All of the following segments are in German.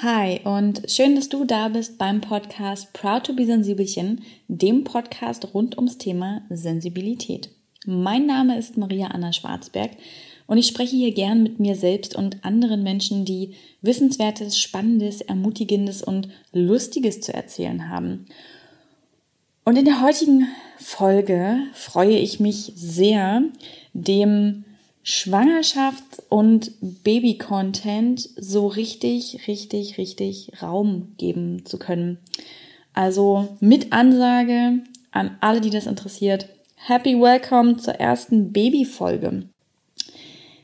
Hi und schön, dass du da bist beim Podcast Proud to be Sensibelchen, dem Podcast rund ums Thema Sensibilität. Mein Name ist Maria Anna Schwarzberg und ich spreche hier gern mit mir selbst und anderen Menschen, die Wissenswertes, Spannendes, Ermutigendes und Lustiges zu erzählen haben. Und in der heutigen Folge freue ich mich sehr, dem Schwangerschafts- und Baby-Content so richtig, richtig, richtig Raum geben zu können. Also mit Ansage an alle, die das interessiert. Happy Welcome zur ersten Baby-Folge.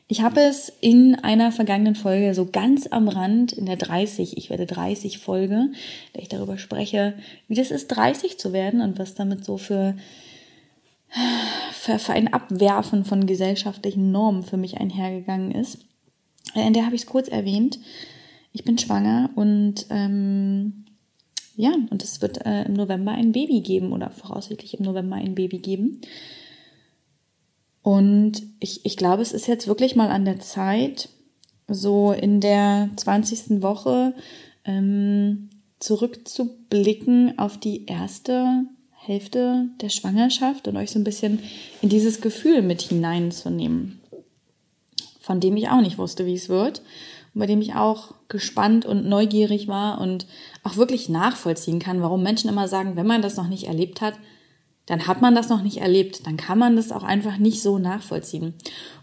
Ich habe es in einer vergangenen Folge so ganz am Rand, in der 30, ich werde 30 Folge, da ich darüber spreche, wie das ist, 30 zu werden und was damit so für für, für ein Abwerfen von gesellschaftlichen Normen für mich einhergegangen ist. In der habe ich es kurz erwähnt. Ich bin schwanger und ähm, ja, und es wird äh, im November ein Baby geben oder voraussichtlich im November ein Baby geben. Und ich, ich glaube, es ist jetzt wirklich mal an der Zeit, so in der 20. Woche ähm, zurückzublicken auf die erste Hälfte der Schwangerschaft und euch so ein bisschen in dieses Gefühl mit hineinzunehmen, von dem ich auch nicht wusste, wie es wird. Und bei dem ich auch gespannt und neugierig war und auch wirklich nachvollziehen kann, warum Menschen immer sagen, wenn man das noch nicht erlebt hat, dann hat man das noch nicht erlebt, dann kann man das auch einfach nicht so nachvollziehen.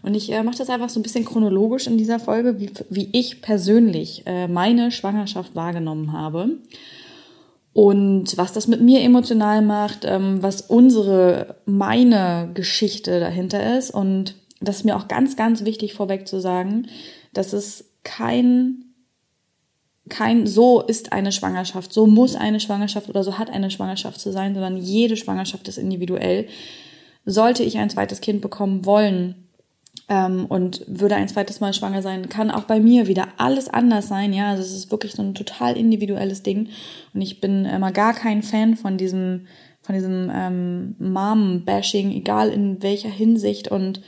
Und ich äh, mache das einfach so ein bisschen chronologisch in dieser Folge, wie, wie ich persönlich äh, meine Schwangerschaft wahrgenommen habe und was das mit mir emotional macht, ähm, was unsere, meine Geschichte dahinter ist. Und das ist mir auch ganz, ganz wichtig vorweg zu sagen, dass es kein, kein so ist eine Schwangerschaft, so muss eine Schwangerschaft oder so hat eine Schwangerschaft zu sein, sondern jede Schwangerschaft ist individuell. Sollte ich ein zweites Kind bekommen wollen, ähm, und würde ein zweites Mal schwanger sein, kann auch bei mir wieder alles anders sein. Ja, also es ist wirklich so ein total individuelles Ding. Und ich bin immer gar kein Fan von diesem, von diesem ähm, Mom-Bashing, egal in welcher Hinsicht. Und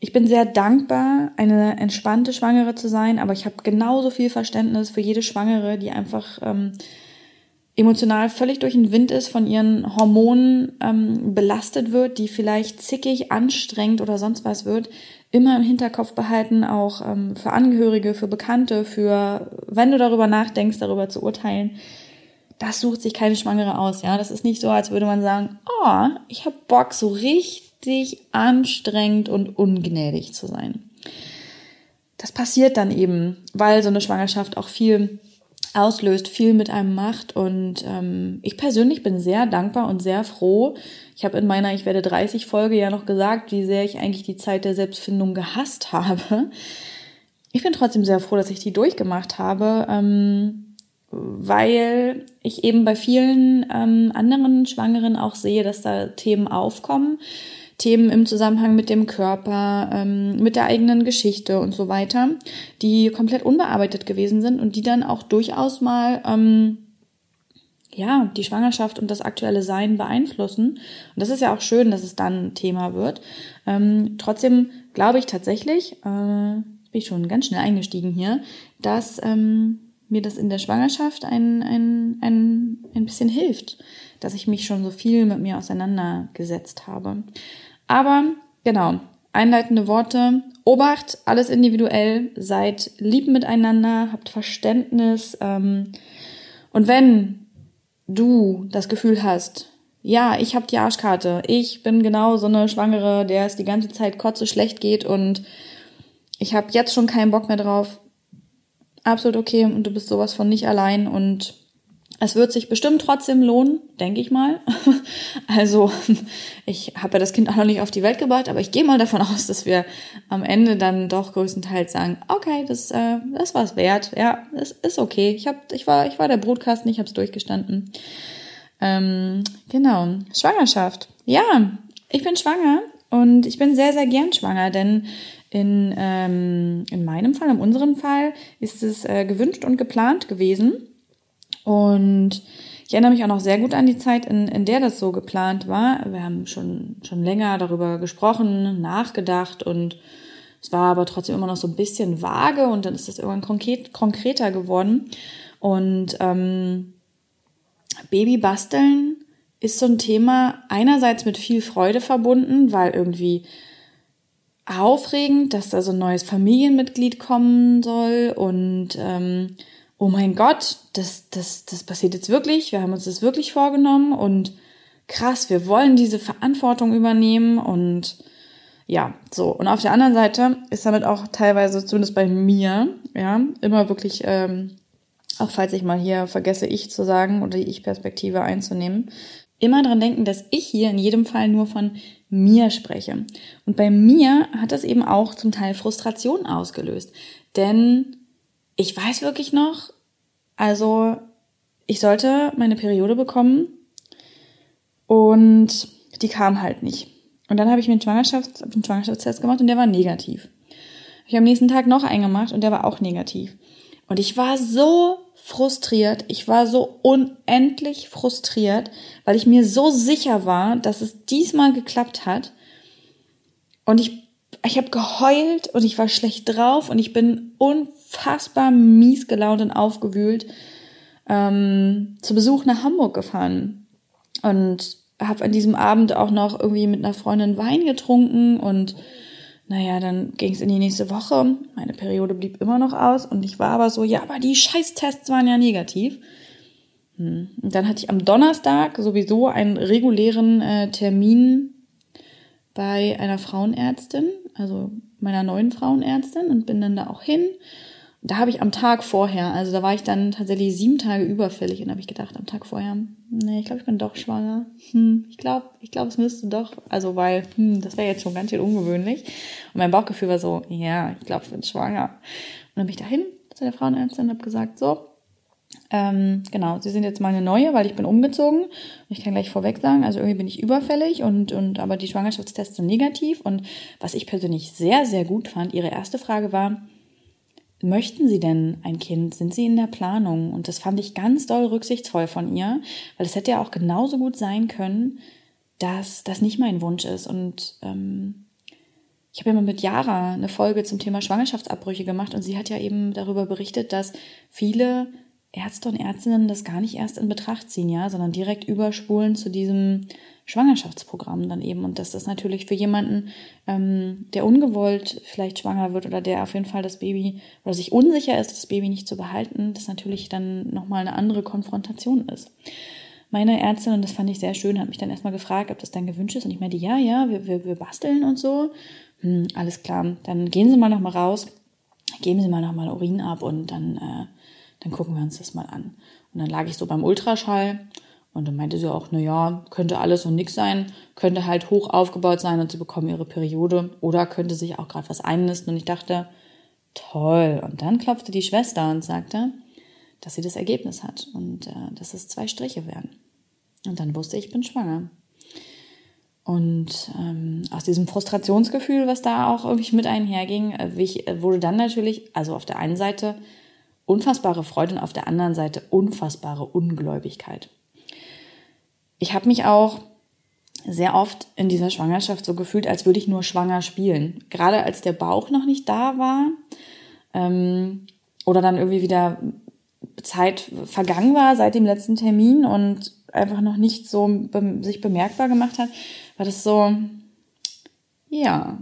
ich bin sehr dankbar, eine entspannte Schwangere zu sein, aber ich habe genauso viel Verständnis für jede Schwangere, die einfach ähm, emotional völlig durch den Wind ist, von ihren Hormonen ähm, belastet wird, die vielleicht zickig, anstrengend oder sonst was wird, immer im Hinterkopf behalten, auch ähm, für Angehörige, für Bekannte, für, wenn du darüber nachdenkst, darüber zu urteilen, das sucht sich keine Schwangere aus, ja. Das ist nicht so, als würde man sagen, oh, ich hab Bock, so richtig anstrengend und ungnädig zu sein. Das passiert dann eben, weil so eine Schwangerschaft auch viel auslöst, viel mit einem macht. Und ähm, ich persönlich bin sehr dankbar und sehr froh. Ich habe in meiner Ich werde 30 Folge ja noch gesagt, wie sehr ich eigentlich die Zeit der Selbstfindung gehasst habe. Ich bin trotzdem sehr froh, dass ich die durchgemacht habe, ähm, weil ich eben bei vielen ähm, anderen Schwangeren auch sehe, dass da Themen aufkommen Themen im Zusammenhang mit dem Körper, ähm, mit der eigenen Geschichte und so weiter, die komplett unbearbeitet gewesen sind und die dann auch durchaus mal ähm, ja, die Schwangerschaft und das aktuelle Sein beeinflussen. Und das ist ja auch schön, dass es dann Thema wird. Ähm, trotzdem glaube ich tatsächlich, äh, bin ich schon ganz schnell eingestiegen hier, dass ähm, mir das in der Schwangerschaft ein, ein, ein, ein bisschen hilft, dass ich mich schon so viel mit mir auseinandergesetzt habe. Aber genau, einleitende Worte. Obacht, alles individuell, seid lieb miteinander, habt Verständnis. Ähm, und wenn du das Gefühl hast, ja, ich habe die Arschkarte, ich bin genau so eine Schwangere, der es die ganze Zeit kotze schlecht geht und ich habe jetzt schon keinen Bock mehr drauf, absolut okay und du bist sowas von nicht allein und es wird sich bestimmt trotzdem lohnen, denke ich mal. Also ich habe ja das Kind auch noch nicht auf die Welt gebracht, aber ich gehe mal davon aus, dass wir am Ende dann doch größtenteils sagen, okay, das, äh, das war es wert. Ja, es ist okay. Ich, hab, ich, war, ich war der Brutkasten, ich habe es durchgestanden. Ähm, genau, Schwangerschaft. Ja, ich bin schwanger und ich bin sehr, sehr gern schwanger, denn in, ähm, in meinem Fall, in unserem Fall, ist es äh, gewünscht und geplant gewesen. Und ich erinnere mich auch noch sehr gut an die Zeit, in, in der das so geplant war. Wir haben schon, schon länger darüber gesprochen, nachgedacht und Es war aber trotzdem immer noch so ein bisschen vage und dann ist das irgendwann konkret, konkreter geworden. Und ähm, Babybasteln ist so ein Thema einerseits mit viel Freude verbunden, weil irgendwie aufregend, dass da so ein neues Familienmitglied kommen soll und ähm, oh mein Gott, das, das, das passiert jetzt wirklich, wir haben uns das wirklich vorgenommen und krass, wir wollen diese Verantwortung übernehmen und ja, so. Und auf der anderen Seite ist damit auch teilweise, zumindest bei mir, ja, immer wirklich, ähm, auch falls ich mal hier vergesse, ich zu sagen oder die Ich-Perspektive einzunehmen, immer dran denken, dass ich hier in jedem Fall nur von mir spreche. Und bei mir hat das eben auch zum Teil Frustration ausgelöst. Denn ich weiß wirklich noch, also ich sollte meine Periode bekommen und die kam halt nicht. Und dann habe ich mir einen, Schwangerschafts-, einen Schwangerschaftstest gemacht und der war negativ. Ich habe am nächsten Tag noch einen gemacht und der war auch negativ. Und ich war so frustriert, ich war so unendlich frustriert, weil ich mir so sicher war, dass es diesmal geklappt hat. Und ich, ich habe geheult und ich war schlecht drauf und ich bin unfassbar mies gelaunt und aufgewühlt ähm, zu Besuch nach Hamburg gefahren. Und habe an diesem Abend auch noch irgendwie mit einer Freundin Wein getrunken und naja, dann ging es in die nächste Woche. Meine Periode blieb immer noch aus und ich war aber so, ja, aber die Scheißtests waren ja negativ. Hm. Und dann hatte ich am Donnerstag sowieso einen regulären äh, Termin bei einer Frauenärztin, also meiner neuen Frauenärztin und bin dann da auch hin da habe ich am Tag vorher, also da war ich dann tatsächlich sieben Tage überfällig und habe ich gedacht am Tag vorher, nee, ich glaube, ich bin doch schwanger. Hm, ich glaube, ich glaube, es müsste doch, also weil, hm, das wäre jetzt schon ganz schön ungewöhnlich. Und mein Bauchgefühl war so, ja, ich glaube, ich bin schwanger. Und dann bin ich dahin zu der Frauenärztin und habe gesagt, so, ähm, genau, sie sind jetzt mal eine neue, weil ich bin umgezogen. Ich kann gleich vorweg sagen, also irgendwie bin ich überfällig und, und aber die Schwangerschaftstests sind negativ. Und was ich persönlich sehr, sehr gut fand, ihre erste Frage war, möchten Sie denn ein Kind? Sind Sie in der Planung? Und das fand ich ganz doll rücksichtsvoll von ihr, weil es hätte ja auch genauso gut sein können, dass das nicht mein Wunsch ist. Und ähm, ich habe ja mal mit Yara eine Folge zum Thema Schwangerschaftsabbrüche gemacht und sie hat ja eben darüber berichtet, dass viele Ärzte und Ärztinnen das gar nicht erst in Betracht ziehen, ja, sondern direkt überspulen zu diesem Schwangerschaftsprogramm dann eben. Und dass das natürlich für jemanden, ähm, der ungewollt vielleicht schwanger wird oder der auf jeden Fall das Baby oder sich unsicher ist, das Baby nicht zu behalten, das natürlich dann nochmal eine andere Konfrontation ist. Meine Ärztin, und das fand ich sehr schön, hat mich dann erstmal gefragt, ob das dein gewünscht ist. Und ich meinte, ja, ja, wir, wir, wir basteln und so. Hm, alles klar, dann gehen Sie mal nochmal raus, geben Sie mal nochmal Urin ab und dann, äh, dann gucken wir uns das mal an. Und dann lag ich so beim Ultraschall und dann meinte sie auch, na ja, könnte alles und nix sein, könnte halt hoch aufgebaut sein und sie bekommen ihre Periode oder könnte sich auch gerade was einnisten. Und ich dachte, toll. Und dann klopfte die Schwester und sagte, dass sie das Ergebnis hat und äh, dass es zwei Striche wären. Und dann wusste ich, ich bin schwanger. Und ähm, aus diesem Frustrationsgefühl, was da auch irgendwie mit einherging, äh, wurde dann natürlich, also auf der einen Seite unfassbare Freude und auf der anderen Seite unfassbare Ungläubigkeit ich habe mich auch sehr oft in dieser Schwangerschaft so gefühlt, als würde ich nur schwanger spielen. Gerade als der Bauch noch nicht da war ähm, oder dann irgendwie wieder Zeit vergangen war seit dem letzten Termin und einfach noch nicht so be sich bemerkbar gemacht hat, war das so, ja,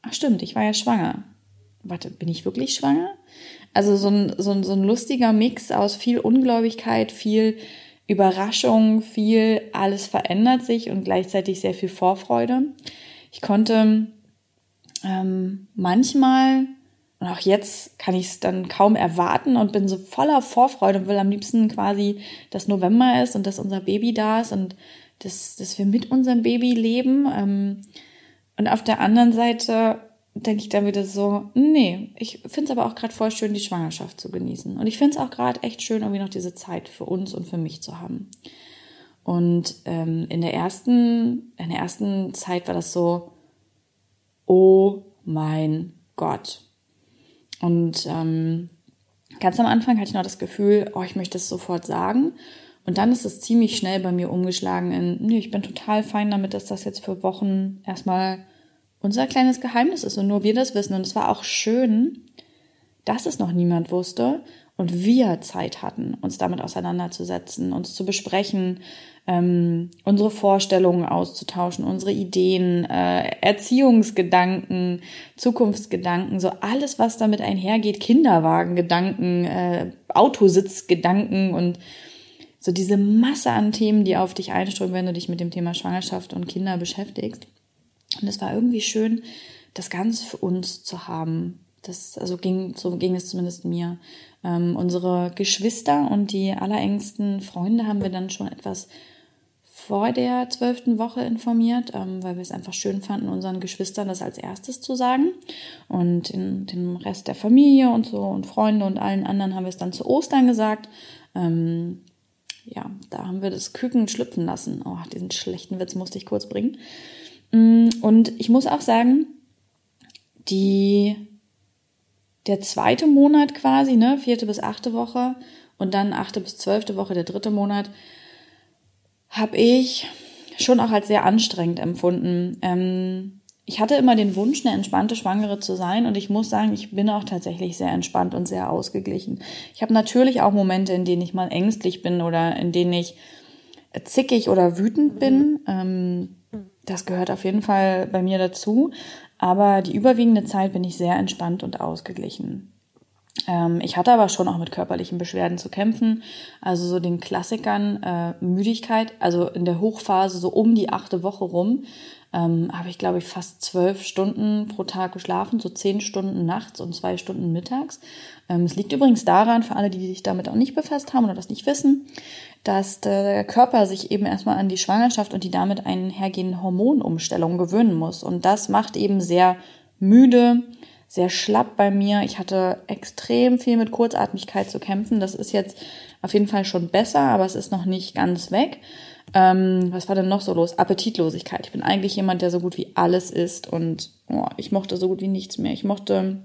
ach stimmt, ich war ja schwanger. Warte, bin ich wirklich schwanger? Also so ein, so ein, so ein lustiger Mix aus viel Ungläubigkeit, viel Überraschung, viel, alles verändert sich und gleichzeitig sehr viel Vorfreude. Ich konnte ähm, manchmal, und auch jetzt kann ich es dann kaum erwarten und bin so voller Vorfreude und will am liebsten quasi, dass November ist und dass unser Baby da ist und dass, dass wir mit unserem Baby leben. Ähm, und auf der anderen Seite denke ich dann wieder so, nee, ich finde es aber auch gerade voll schön, die Schwangerschaft zu genießen. Und ich finde es auch gerade echt schön, irgendwie noch diese Zeit für uns und für mich zu haben. Und ähm, in der ersten, in der ersten Zeit war das so, oh mein Gott. Und ähm, ganz am Anfang hatte ich noch das Gefühl, oh, ich möchte es sofort sagen. Und dann ist es ziemlich schnell bei mir umgeschlagen in, nee, ich bin total fein damit, dass das jetzt für Wochen erstmal unser kleines Geheimnis ist und nur wir das wissen. Und es war auch schön, dass es noch niemand wusste und wir Zeit hatten, uns damit auseinanderzusetzen, uns zu besprechen, ähm, unsere Vorstellungen auszutauschen, unsere Ideen, äh, Erziehungsgedanken, Zukunftsgedanken, so alles, was damit einhergeht, Kinderwagengedanken, äh, Autositzgedanken und so diese Masse an Themen, die auf dich einströmen, wenn du dich mit dem Thema Schwangerschaft und Kinder beschäftigst. Und es war irgendwie schön, das ganz für uns zu haben. Das, also ging, so ging es zumindest mir. Ähm, unsere Geschwister und die allerengsten Freunde haben wir dann schon etwas vor der zwölften Woche informiert, ähm, weil wir es einfach schön fanden, unseren Geschwistern das als erstes zu sagen. Und in, den Rest der Familie und so und Freunde und allen anderen haben wir es dann zu Ostern gesagt. Ähm, ja, da haben wir das Küken schlüpfen lassen. Oh, diesen schlechten Witz musste ich kurz bringen. Mm, und ich muss auch sagen, die, der zweite Monat quasi, ne, vierte bis achte Woche und dann achte bis zwölfte Woche, der dritte Monat, habe ich schon auch als sehr anstrengend empfunden. Ähm, ich hatte immer den Wunsch, eine entspannte Schwangere zu sein und ich muss sagen, ich bin auch tatsächlich sehr entspannt und sehr ausgeglichen. Ich habe natürlich auch Momente, in denen ich mal ängstlich bin oder in denen ich zickig oder wütend bin. Ähm, das gehört auf jeden Fall bei mir dazu. Aber die überwiegende Zeit bin ich sehr entspannt und ausgeglichen. Ähm, ich hatte aber schon auch mit körperlichen Beschwerden zu kämpfen. Also so den Klassikern äh, Müdigkeit, also in der Hochphase so um die achte Woche rum ähm, habe ich, glaube ich, fast zwölf Stunden pro Tag geschlafen, so zehn Stunden nachts und zwei Stunden mittags. Ähm, es liegt übrigens daran, für alle, die sich damit auch nicht befasst haben oder das nicht wissen, dass der Körper sich eben erstmal an die Schwangerschaft und die damit einhergehenden Hormonumstellungen gewöhnen muss. Und das macht eben sehr müde, sehr schlapp bei mir. Ich hatte extrem viel mit Kurzatmigkeit zu kämpfen. Das ist jetzt auf jeden Fall schon besser, aber es ist noch nicht ganz weg. Ähm, was war denn noch so los? Appetitlosigkeit. Ich bin eigentlich jemand, der so gut wie alles isst und oh, ich mochte so gut wie nichts mehr. Ich mochte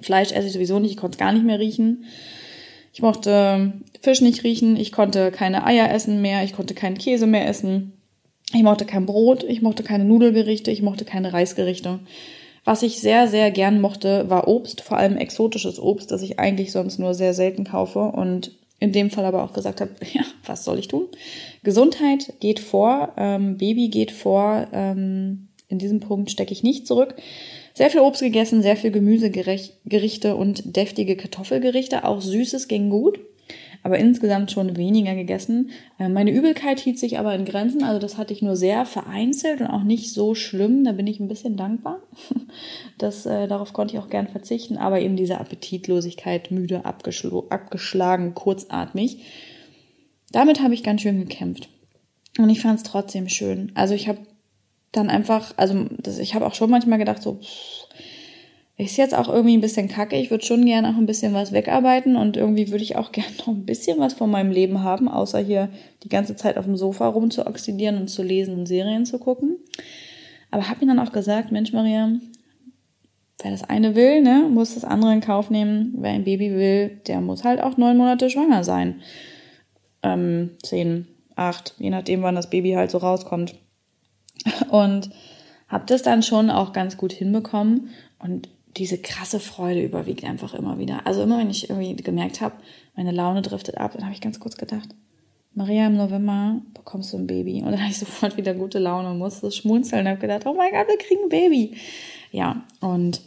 Fleisch esse ich sowieso nicht, ich konnte es gar nicht mehr riechen. Ich mochte Fisch nicht riechen, ich konnte keine Eier essen mehr, ich konnte keinen Käse mehr essen. Ich mochte kein Brot, ich mochte keine Nudelgerichte, ich mochte keine Reisgerichte. Was ich sehr, sehr gern mochte, war Obst, vor allem exotisches Obst, das ich eigentlich sonst nur sehr selten kaufe und in dem Fall aber auch gesagt habe, ja, was soll ich tun? Gesundheit geht vor, ähm, Baby geht vor, ähm, in diesem Punkt stecke ich nicht zurück. Sehr viel Obst gegessen, sehr viel Gemüsegerichte und deftige Kartoffelgerichte. Auch Süßes ging gut aber insgesamt schon weniger gegessen. Äh, meine Übelkeit hielt sich aber in Grenzen, also das hatte ich nur sehr vereinzelt und auch nicht so schlimm. Da bin ich ein bisschen dankbar. Das, äh, darauf konnte ich auch gern verzichten, aber eben diese Appetitlosigkeit, müde, abgeschlagen, kurzatmig. Damit habe ich ganz schön gekämpft. Und ich fand es trotzdem schön. Also ich habe dann einfach, also das, ich habe auch schon manchmal gedacht, so, pff, ist jetzt auch irgendwie ein bisschen kacke. Ich würde schon gerne auch ein bisschen was wegarbeiten und irgendwie würde ich auch gerne noch ein bisschen was von meinem Leben haben, außer hier die ganze Zeit auf dem Sofa rumzuoxidieren und zu lesen und Serien zu gucken. Aber habe mir dann auch gesagt, Mensch Maria, wer das eine will, ne, muss das andere in Kauf nehmen. Wer ein Baby will, der muss halt auch neun Monate schwanger sein. Ähm, zehn, acht, je nachdem, wann das Baby halt so rauskommt. Und habe das dann schon auch ganz gut hinbekommen und diese krasse Freude überwiegt einfach immer wieder. Also immer wenn ich irgendwie gemerkt habe, meine Laune driftet ab, dann habe ich ganz kurz gedacht, Maria, im November bekommst du ein Baby. Und dann habe ich sofort wieder gute Laune und musste schmunzeln und habe gedacht, oh mein Gott, wir kriegen ein Baby. Ja, und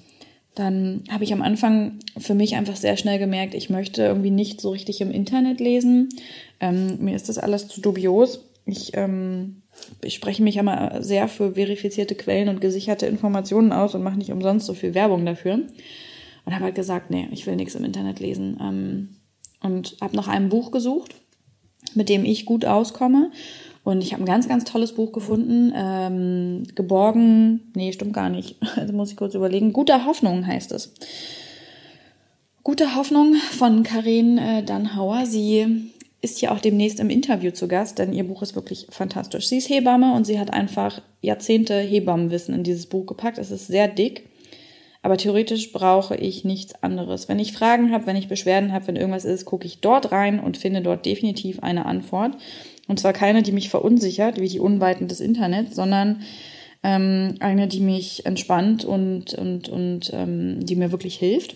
dann habe ich am Anfang für mich einfach sehr schnell gemerkt, ich möchte irgendwie nicht so richtig im Internet lesen. Ähm, mir ist das alles zu dubios. Ich ähm, ich spreche mich immer sehr für verifizierte Quellen und gesicherte Informationen aus und mache nicht umsonst so viel Werbung dafür. Und habe halt gesagt, nee, ich will nichts im Internet lesen. Ähm, und habe nach einem Buch gesucht, mit dem ich gut auskomme. Und ich habe ein ganz, ganz tolles Buch gefunden. Ähm, geborgen, nee, stimmt gar nicht. Also muss ich kurz überlegen. Guter Hoffnung heißt es. Gute Hoffnung von Karin äh, Dannhauer. Sie ist hier auch demnächst im Interview zu Gast, denn ihr Buch ist wirklich fantastisch. Sie ist Hebamme und sie hat einfach Jahrzehnte Hebammenwissen in dieses Buch gepackt. Es ist sehr dick, aber theoretisch brauche ich nichts anderes. Wenn ich Fragen habe, wenn ich Beschwerden habe, wenn irgendwas ist, gucke ich dort rein und finde dort definitiv eine Antwort. Und zwar keine, die mich verunsichert, wie die Unweiten des Internets, sondern Ähm, eine, die mich entspannt und, und, und ähm, die mir wirklich hilft.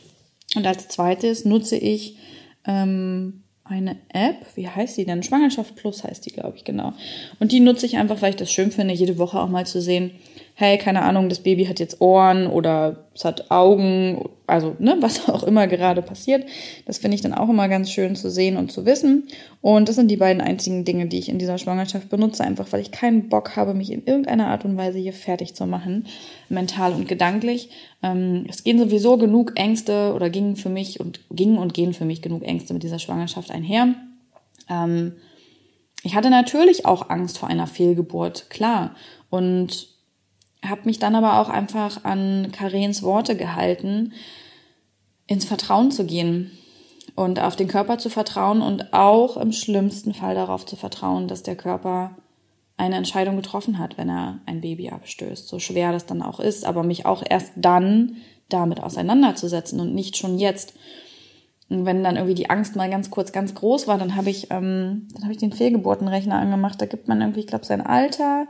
Und als zweites nutze ich ähm, eine App, wie heißt die denn? Schwangerschaft Plus heißt die, glaube ich, genau. Und die nutze ich einfach, weil ich das schön finde, jede Woche auch mal zu sehen, hey, keine Ahnung, das Baby hat jetzt Ohren oder es hat Augen, also ne, was auch immer gerade passiert. Das finde ich dann auch immer ganz schön zu sehen und zu wissen. Und das sind die beiden einzigen Dinge, die ich in dieser Schwangerschaft benutze, einfach weil ich keinen Bock habe, mich in irgendeiner Art und Weise hier fertig zu machen, mental und gedanklich. Ähm, es gehen sowieso genug Ängste oder gingen für mich und gingen und gehen für mich genug Ängste mit dieser Schwangerschaft einher. Ähm, ich hatte natürlich auch Angst vor einer Fehlgeburt, klar. Und habe mich dann aber auch einfach an Karens Worte gehalten, ins Vertrauen zu gehen und auf den Körper zu vertrauen und auch im schlimmsten Fall darauf zu vertrauen, dass der Körper eine Entscheidung getroffen hat, wenn er ein Baby abstößt. So schwer das dann auch ist, aber mich auch erst dann damit auseinanderzusetzen und nicht schon jetzt. Und wenn dann irgendwie die Angst mal ganz kurz ganz groß war, dann habe ich, ähm, dann habe ich den Fehlgeburtenrechner angemacht. Da gibt man irgendwie, ich glaube, sein Alter,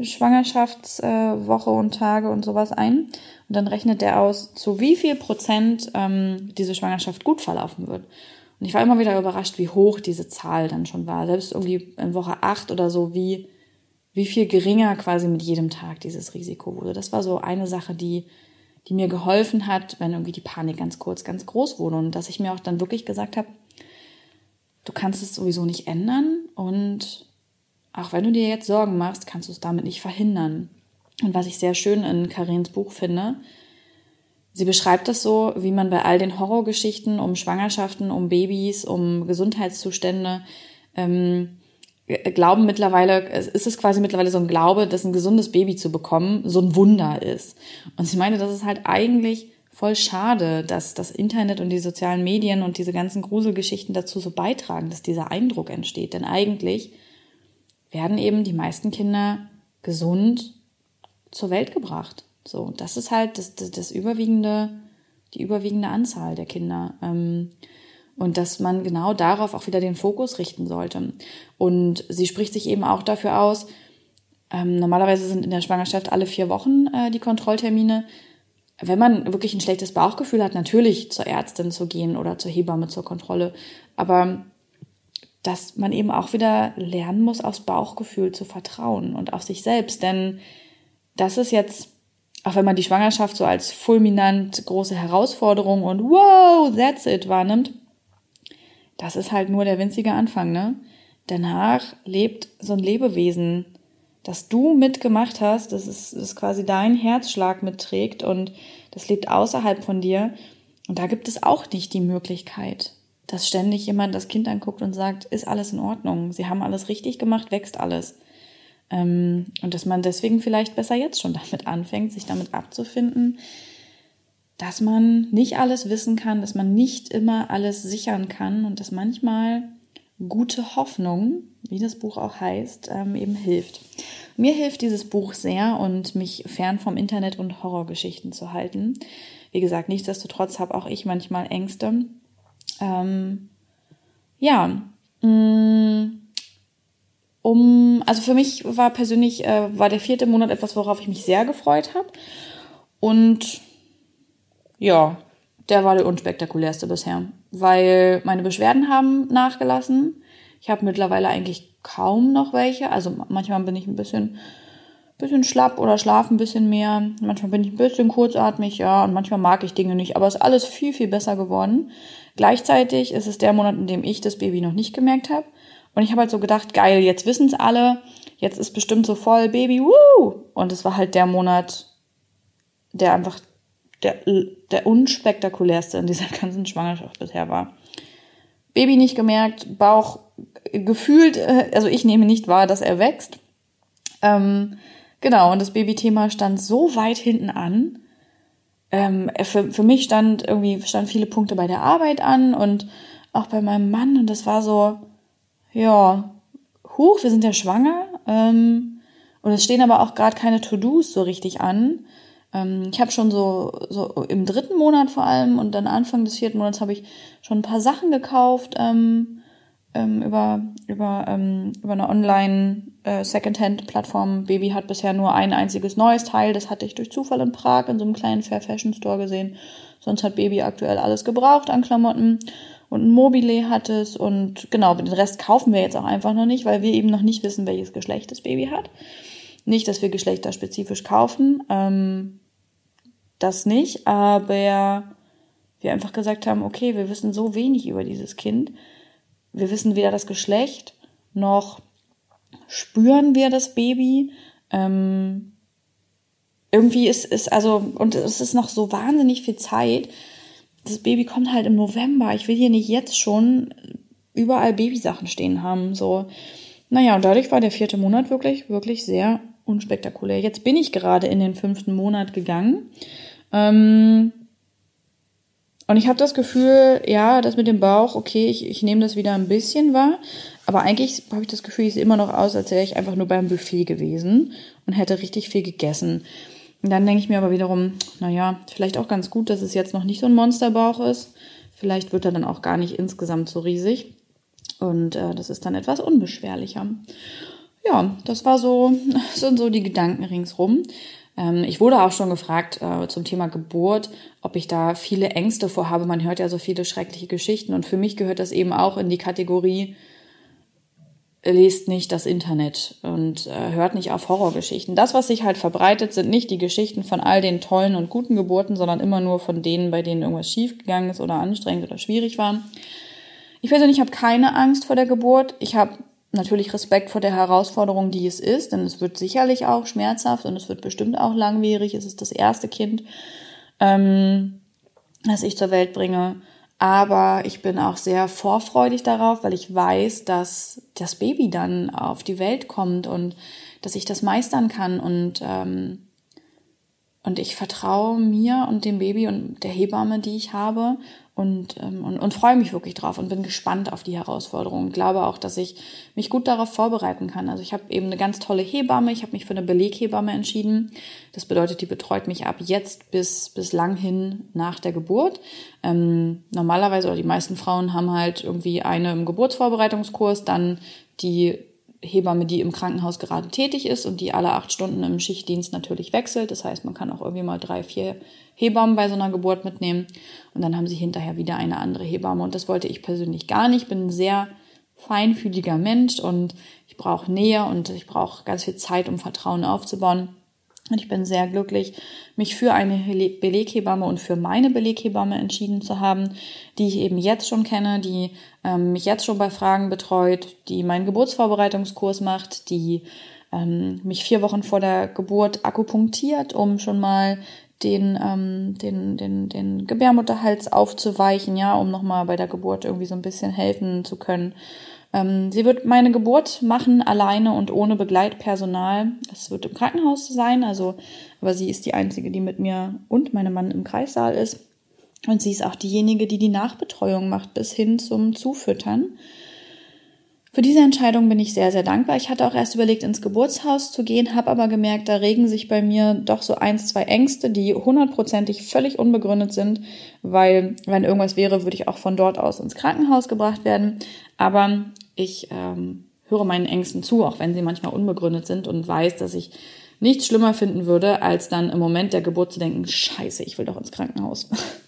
Schwangerschaftswoche und Tage und sowas ein. Und dann rechnet der aus, zu wie viel Prozent ähm, diese Schwangerschaft gut verlaufen wird. Und ich war immer wieder überrascht, wie hoch diese Zahl dann schon war. Selbst irgendwie in Woche acht oder so, wie, wie viel geringer quasi mit jedem Tag dieses Risiko wurde. Das war so eine Sache, die, die mir geholfen hat, wenn irgendwie die Panik ganz kurz, ganz groß wurde. Und dass ich mir auch dann wirklich gesagt habe, du kannst es sowieso nicht ändern und auch wenn du dir jetzt Sorgen machst, kannst du es damit nicht verhindern. Und was ich sehr schön in Karins Buch finde, sie beschreibt es so, wie man bei all den Horrorgeschichten um Schwangerschaften, um Babys, um Gesundheitszustände, ähm, glauben mittlerweile, es ist es quasi mittlerweile so ein Glaube, dass ein gesundes Baby zu bekommen so ein Wunder ist. Und sie meine, das ist halt eigentlich voll schade, dass das Internet und die sozialen Medien und diese ganzen Gruselgeschichten dazu so beitragen, dass dieser Eindruck entsteht. Denn eigentlich werden eben die meisten Kinder gesund zur Welt gebracht. So, das ist halt das, das, das überwiegende, die überwiegende Anzahl der Kinder. Ähm, und dass man genau darauf auch wieder den Fokus richten sollte. Und sie spricht sich eben auch dafür aus, ähm, normalerweise sind in der Schwangerschaft alle vier Wochen äh, die Kontrolltermine. Wenn man wirklich ein schlechtes Bauchgefühl hat, natürlich zur Ärztin zu gehen oder zur Hebamme zur Kontrolle. Aber dass man eben auch wieder lernen muss, aufs Bauchgefühl zu vertrauen und auf sich selbst. Denn das ist jetzt, auch wenn man die Schwangerschaft so als fulminant große Herausforderung und wow, that's it wahrnimmt, das ist halt nur der winzige Anfang, ne? Danach lebt so ein Lebewesen, das du mitgemacht hast, das ist, das quasi dein Herzschlag mitträgt und das lebt außerhalb von dir. Und da gibt es auch nicht die Möglichkeit, dass ständig jemand das Kind anguckt und sagt, ist alles in Ordnung, sie haben alles richtig gemacht, wächst alles. Ähm, und dass man deswegen vielleicht besser jetzt schon damit anfängt, sich damit abzufinden, dass man nicht alles wissen kann, dass man nicht immer alles sichern kann und dass manchmal gute Hoffnung, wie das Buch auch heißt, ähm, eben hilft. Mir hilft dieses Buch sehr und mich fern vom Internet und Horrorgeschichten zu halten. Wie gesagt, nichtsdestotrotz habe auch ich manchmal Ängste ähm, ja, mm, um, also für mich war persönlich, äh, war der vierte Monat etwas, worauf ich mich sehr gefreut habe. Und ja, der war der unspektakulärste bisher, weil meine Beschwerden haben nachgelassen. Ich habe mittlerweile eigentlich kaum noch welche. Also manchmal bin ich ein bisschen, bisschen schlapp oder schlafe ein bisschen mehr. Manchmal bin ich ein bisschen kurzatmig, ja, und manchmal mag ich Dinge nicht. Aber es ist alles viel, viel besser geworden. Gleichzeitig ist es der Monat, in dem ich das Baby noch nicht gemerkt habe. Und ich habe halt so gedacht, geil, jetzt wissen es alle, jetzt ist bestimmt so voll Baby, woo! Und es war halt der Monat, der einfach der, der unspektakulärste in dieser ganzen Schwangerschaft bisher war. Baby nicht gemerkt, Bauch gefühlt, äh, also ich nehme nicht wahr, dass er wächst. Ähm, genau, und das Babythema stand so weit hinten an, ähm, für, für mich stand irgendwie, stand viele Punkte bei der Arbeit an und auch bei meinem Mann und das war so, ja, huch, wir sind ja schwanger. Ähm, und es stehen aber auch gerade keine To-Dos so richtig an. Ähm, ich habe schon so, so im dritten Monat vor allem und dann Anfang des vierten Monats habe ich schon ein paar Sachen gekauft, ähm, ähm, über, über, ähm, über eine Online äh, Secondhand-Plattform. Baby hat bisher nur ein einziges neues Teil. Das hatte ich durch Zufall in Prag in so einem kleinen Fair Fashion Store gesehen. Sonst hat Baby aktuell alles gebraucht an Klamotten. Und ein Mobile hat es. Und genau, den Rest kaufen wir jetzt auch einfach noch nicht, weil wir eben noch nicht wissen, welches Geschlecht das Baby hat. Nicht, dass wir geschlechterspezifisch kaufen. Ähm, das nicht. Aber wir einfach gesagt haben, okay, wir wissen so wenig über dieses Kind. Wir wissen weder das Geschlecht, noch spüren wir das Baby. Ähm, irgendwie ist es, also, und es ist noch so wahnsinnig viel Zeit. Das Baby kommt halt im November. Ich will hier nicht jetzt schon überall Babysachen stehen haben. So, naja, und dadurch war der vierte Monat wirklich, wirklich sehr unspektakulär. Jetzt bin ich gerade in den fünften Monat gegangen. Ähm, und ich habe das Gefühl, ja, das mit dem Bauch, okay, ich, ich nehme das wieder ein bisschen wahr. Aber eigentlich habe ich das Gefühl, ich sehe immer noch aus, als wäre ich einfach nur beim Buffet gewesen und hätte richtig viel gegessen. Und dann denke ich mir aber wiederum, naja, vielleicht auch ganz gut, dass es jetzt noch nicht so ein Monsterbauch ist. Vielleicht wird er dann auch gar nicht insgesamt so riesig. Und äh, das ist dann etwas unbeschwerlicher. Ja, das war so, sind so die Gedanken ringsrum. Ähm, ich wurde auch schon gefragt äh, zum Thema Geburt, ob ich da viele Ängste vorhabe. Man hört ja so viele schreckliche Geschichten und für mich gehört das eben auch in die Kategorie, lest nicht das Internet und äh, hört nicht auf Horrorgeschichten. Das, was sich halt verbreitet, sind nicht die Geschichten von all den tollen und guten Geburten, sondern immer nur von denen, bei denen irgendwas schiefgegangen ist oder anstrengend oder schwierig war. Ich persönlich habe keine Angst vor der Geburt. Ich habe natürlich Respekt vor der Herausforderung, die es ist, denn es wird sicherlich auch schmerzhaft und es wird bestimmt auch langwierig. Es ist das erste Kind, ähm, das ich zur Welt bringe. Aber ich bin auch sehr vorfreudig darauf, weil ich weiß, dass das Baby dann auf die Welt kommt und dass ich das meistern kann und ähm, und ich vertraue mir und dem Baby und der Hebamme, die ich habe und, ähm, und, und freue mich wirklich drauf und bin gespannt auf die Herausforderungen. Und glaube auch, dass ich mich gut darauf vorbereiten kann. Also ich habe eben eine ganz tolle Hebamme. Ich habe mich für eine Beleghebamme entschieden. Das bedeutet, die betreut mich ab jetzt bis, bis lang hin nach der Geburt. Ähm, normalerweise oder die meisten Frauen haben halt irgendwie eine im Geburtsvorbereitungskurs, dann die Hebamme, die im Krankenhaus gerade tätig ist und die alle acht Stunden im Schichtdienst natürlich wechselt. Das heißt, man kann auch irgendwie mal drei, vier Hebammen bei so einer Geburt mitnehmen und dann haben sie hinterher wieder eine andere Hebamme. Und das wollte ich persönlich gar nicht. Ich bin ein sehr feinfühliger Mensch und ich brauche Nähe und ich brauche ganz viel Zeit, um Vertrauen aufzubauen. Und ich bin sehr glücklich, mich für eine Beleghebamme und für meine Beleghebamme entschieden zu haben, die ich eben jetzt schon kenne, die ähm, mich jetzt schon bei Fragen betreut, die meinen Geburtsvorbereitungskurs macht, die ähm, mich vier Wochen vor der Geburt akupunktiert, um schon mal den, ähm, den, den, den Gebärmutterhals aufzuweichen, ja, um nochmal bei der Geburt irgendwie so ein bisschen helfen zu können. Ähm, sie wird meine Geburt machen, alleine und ohne Begleitpersonal. Es wird im Krankenhaus sein, also, aber sie ist die einzige, die mit mir und meinem Mann im Kreissaal ist. Und sie ist auch diejenige, die die Nachbetreuung macht, bis hin zum Zufüttern. Für diese Entscheidung bin ich sehr, sehr dankbar. Ich hatte auch erst überlegt, ins Geburtshaus zu gehen, habe aber gemerkt, da regen sich bei mir doch so eins, zwei Ängste, die hundertprozentig völlig unbegründet sind, weil wenn irgendwas wäre, würde ich auch von dort aus ins Krankenhaus gebracht werden. Aber ich ähm, höre meinen Ängsten zu, auch wenn sie manchmal unbegründet sind und weiß, dass ich nichts schlimmer finden würde, als dann im Moment der Geburt zu denken, scheiße, ich will doch ins Krankenhaus.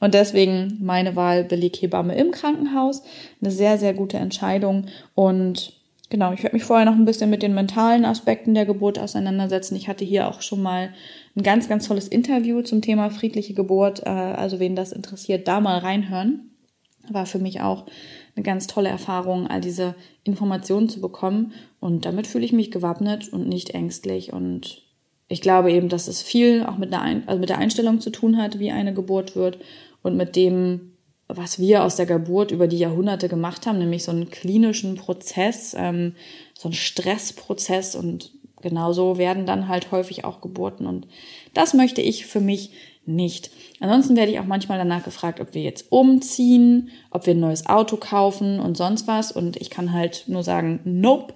Und deswegen meine Wahl Beleghebamme im Krankenhaus. Eine sehr, sehr gute Entscheidung. Und genau, ich werde mich vorher noch ein bisschen mit den mentalen Aspekten der Geburt auseinandersetzen. Ich hatte hier auch schon mal ein ganz, ganz tolles Interview zum Thema friedliche Geburt. Äh, also wen das interessiert, da mal reinhören. War für mich auch eine ganz tolle Erfahrung, all diese Informationen zu bekommen. Und damit fühle ich mich gewappnet und nicht ängstlich. Und ich glaube eben, dass es viel auch mit, also mit der Einstellung zu tun hat, wie eine Geburt wird und mit dem, was wir aus der Geburt über die Jahrhunderte gemacht haben, nämlich so einen klinischen Prozess, ähm, so einen Stressprozess und genauso werden dann halt häufig auch Geburten. Und das möchte ich für mich nicht. Ansonsten werde ich auch manchmal danach gefragt, ob wir jetzt umziehen, ob wir ein neues Auto kaufen und sonst was. Und ich kann halt nur sagen, nope,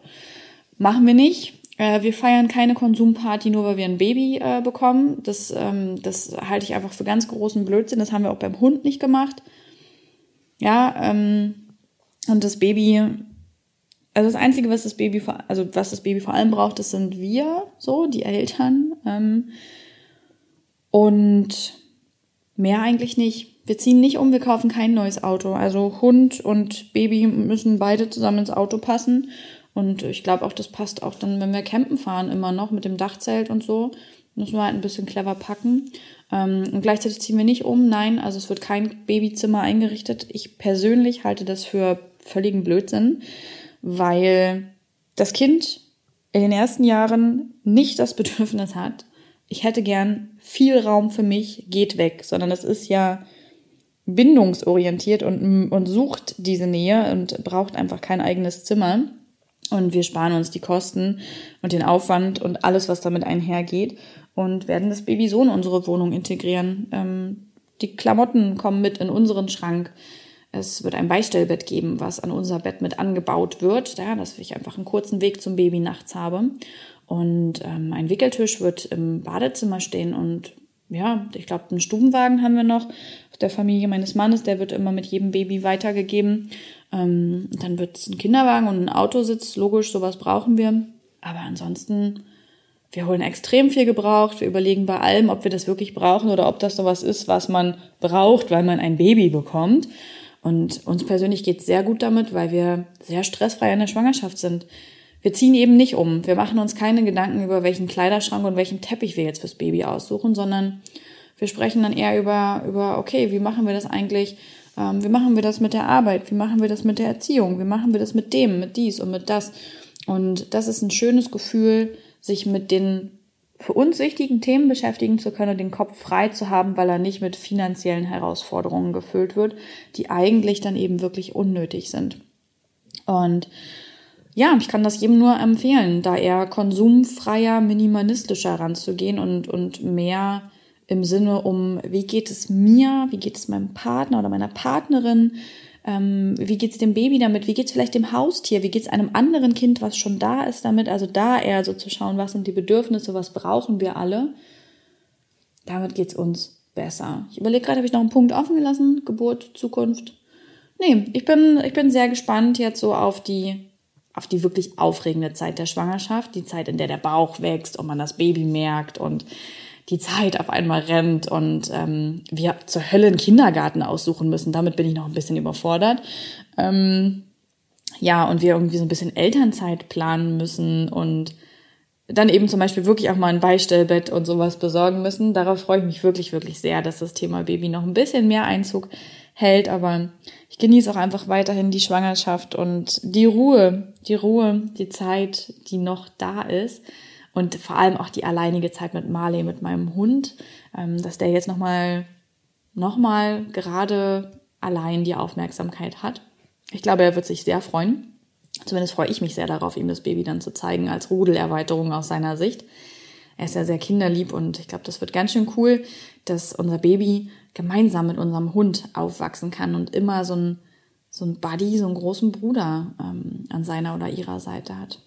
machen wir nicht. Äh, wir feiern keine Konsumparty, nur weil wir ein Baby äh, bekommen. Das, ähm, das halte ich einfach für ganz großen Blödsinn. Das haben wir auch beim Hund nicht gemacht. Ja, ähm, Und das Baby, also das Einzige, was das Baby, also was das Baby vor allem braucht, das sind wir, so, die Eltern. Ähm, und mehr eigentlich nicht. Wir ziehen nicht um, wir kaufen kein neues Auto. Also Hund und Baby müssen beide zusammen ins Auto passen. Und ich glaube auch, das passt auch dann, wenn wir campen fahren, immer noch mit dem Dachzelt und so. Müssen wir halt ein bisschen clever packen. Ähm, und gleichzeitig ziehen wir nicht um. Nein, also es wird kein Babyzimmer eingerichtet. Ich persönlich halte das für völligen Blödsinn, weil das Kind in den ersten Jahren nicht das Bedürfnis hat, ich hätte gern viel Raum für mich, geht weg, sondern es ist ja bindungsorientiert und, und sucht diese Nähe und braucht einfach kein eigenes Zimmer. Und wir sparen uns die Kosten und den Aufwand und alles, was damit einhergeht und werden das Baby so in unsere Wohnung integrieren. Ähm, die Klamotten kommen mit in unseren Schrank. Es wird ein Beistellbett geben, was an unser Bett mit angebaut wird, ja, dass ich einfach einen kurzen Weg zum Baby nachts habe. Und ähm, ein Wickeltisch wird im Badezimmer stehen und ja, ich glaube, einen Stubenwagen haben wir noch aus der Familie meines Mannes, der wird immer mit jedem Baby weitergegeben. Ähm, dann wird es ein Kinderwagen und ein Autositz, logisch, sowas brauchen wir. Aber ansonsten wir holen extrem viel gebraucht. Wir überlegen bei allem, ob wir das wirklich brauchen oder ob das sowas ist, was man braucht, weil man ein Baby bekommt. Und uns persönlich geht es sehr gut damit, weil wir sehr stressfrei in der Schwangerschaft sind. Wir ziehen eben nicht um. Wir machen uns keine Gedanken über welchen Kleiderschrank und welchen Teppich wir jetzt fürs Baby aussuchen, sondern wir sprechen dann eher über, über okay, wie machen wir das eigentlich? Ähm, wie machen wir das mit der Arbeit? Wie machen wir das mit der Erziehung? Wie machen wir das mit dem, mit dies und mit das? Und das ist ein schönes Gefühl, sich mit den für uns wichtigen Themen beschäftigen zu können und den Kopf frei zu haben, weil er nicht mit finanziellen Herausforderungen gefüllt wird, die eigentlich dann eben wirklich unnötig sind. Und ja, ich kann das jedem nur empfehlen, da eher konsumfreier, minimalistischer ranzugehen und, und mehr im Sinne um, wie geht es mir, wie geht es meinem Partner oder meiner Partnerin, ähm, wie geht's dem Baby damit, wie geht's vielleicht dem Haustier, wie geht's einem anderen Kind, was schon da ist damit, also da eher so zu schauen, was sind die Bedürfnisse, was brauchen wir alle, damit geht's uns besser. Ich überlege gerade, habe ich noch einen Punkt offen gelassen, Geburt, Zukunft? Nee, ich bin, ich bin sehr gespannt jetzt so auf die, auf die wirklich aufregende Zeit der Schwangerschaft, die Zeit, in der der Bauch wächst und man das Baby merkt und die Zeit auf einmal rennt und ähm, wir zur Hölle einen Kindergarten aussuchen müssen. Damit bin ich noch ein bisschen überfordert. Ähm, ja, und wir irgendwie so ein bisschen Elternzeit planen müssen und dann eben zum Beispiel wirklich auch mal ein Beistellbett und sowas besorgen müssen. Darauf freue ich mich wirklich, wirklich sehr, dass das Thema Baby noch ein bisschen mehr Einzug hält. Aber ich genieße auch einfach weiterhin die Schwangerschaft und die Ruhe, die Ruhe, die Zeit, die noch da ist und vor allem auch die alleinige Zeit mit Marley, mit meinem Hund, ähm, dass der jetzt nochmal noch mal gerade allein die Aufmerksamkeit hat. Ich glaube, er wird sich sehr freuen. Zumindest freue ich mich sehr darauf, ihm das Baby dann zu zeigen als Rudelerweiterung aus seiner Sicht. Er ist ja sehr kinderlieb und ich glaube, das wird ganz schön cool, dass unser Baby gemeinsam mit unserem Hund aufwachsen kann und immer so ein, so ein Buddy, so einen großen Bruder ähm, an seiner oder ihrer Seite hat.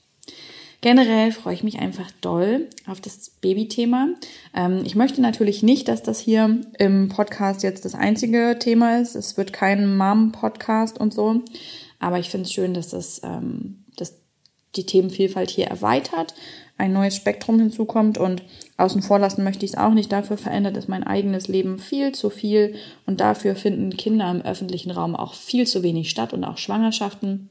Generell freue ich mich einfach doll auf das Babythema. Ähm, ich möchte natürlich nicht, dass das hier im Podcast jetzt das einzige Thema ist. Es wird kein Mom-Podcast und so. Aber ich finde es schön, dass das, ähm, dass die Themenvielfalt hier erweitert, ein neues Spektrum hinzukommt und außen vor lassen möchte ich es auch nicht. Dafür verändert es mein eigenes Leben viel zu viel und dafür finden Kinder im öffentlichen Raum auch viel zu wenig statt und auch Schwangerschaften.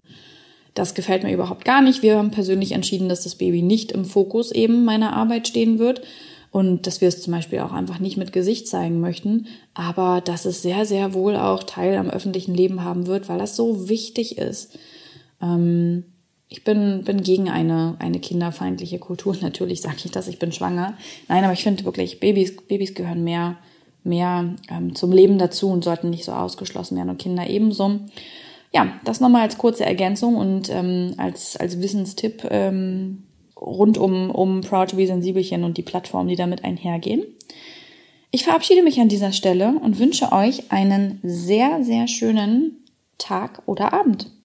Das gefällt mir überhaupt gar nicht. Wir haben persönlich entschieden, dass das Baby nicht im Fokus eben meiner Arbeit stehen wird und dass wir es zum Beispiel auch einfach nicht mit Gesicht zeigen möchten, aber dass es sehr, sehr wohl auch Teil am öffentlichen Leben haben wird, weil das so wichtig ist. Ähm, ich bin, bin gegen eine, eine kinderfeindliche Kultur. Natürlich sage ich das, ich bin schwanger. Nein, aber ich finde wirklich, Babys, Babys gehören mehr, mehr ähm, zum Leben dazu und sollten nicht so ausgeschlossen werden und Kinder ebenso ja, das nochmal als kurze Ergänzung und ähm, als, als Wissenstipp ähm, rund um, um Proud to be Sensibelchen und die Plattformen, die damit einhergehen. Ich verabschiede mich an dieser Stelle und wünsche euch einen sehr, sehr schönen Tag oder Abend.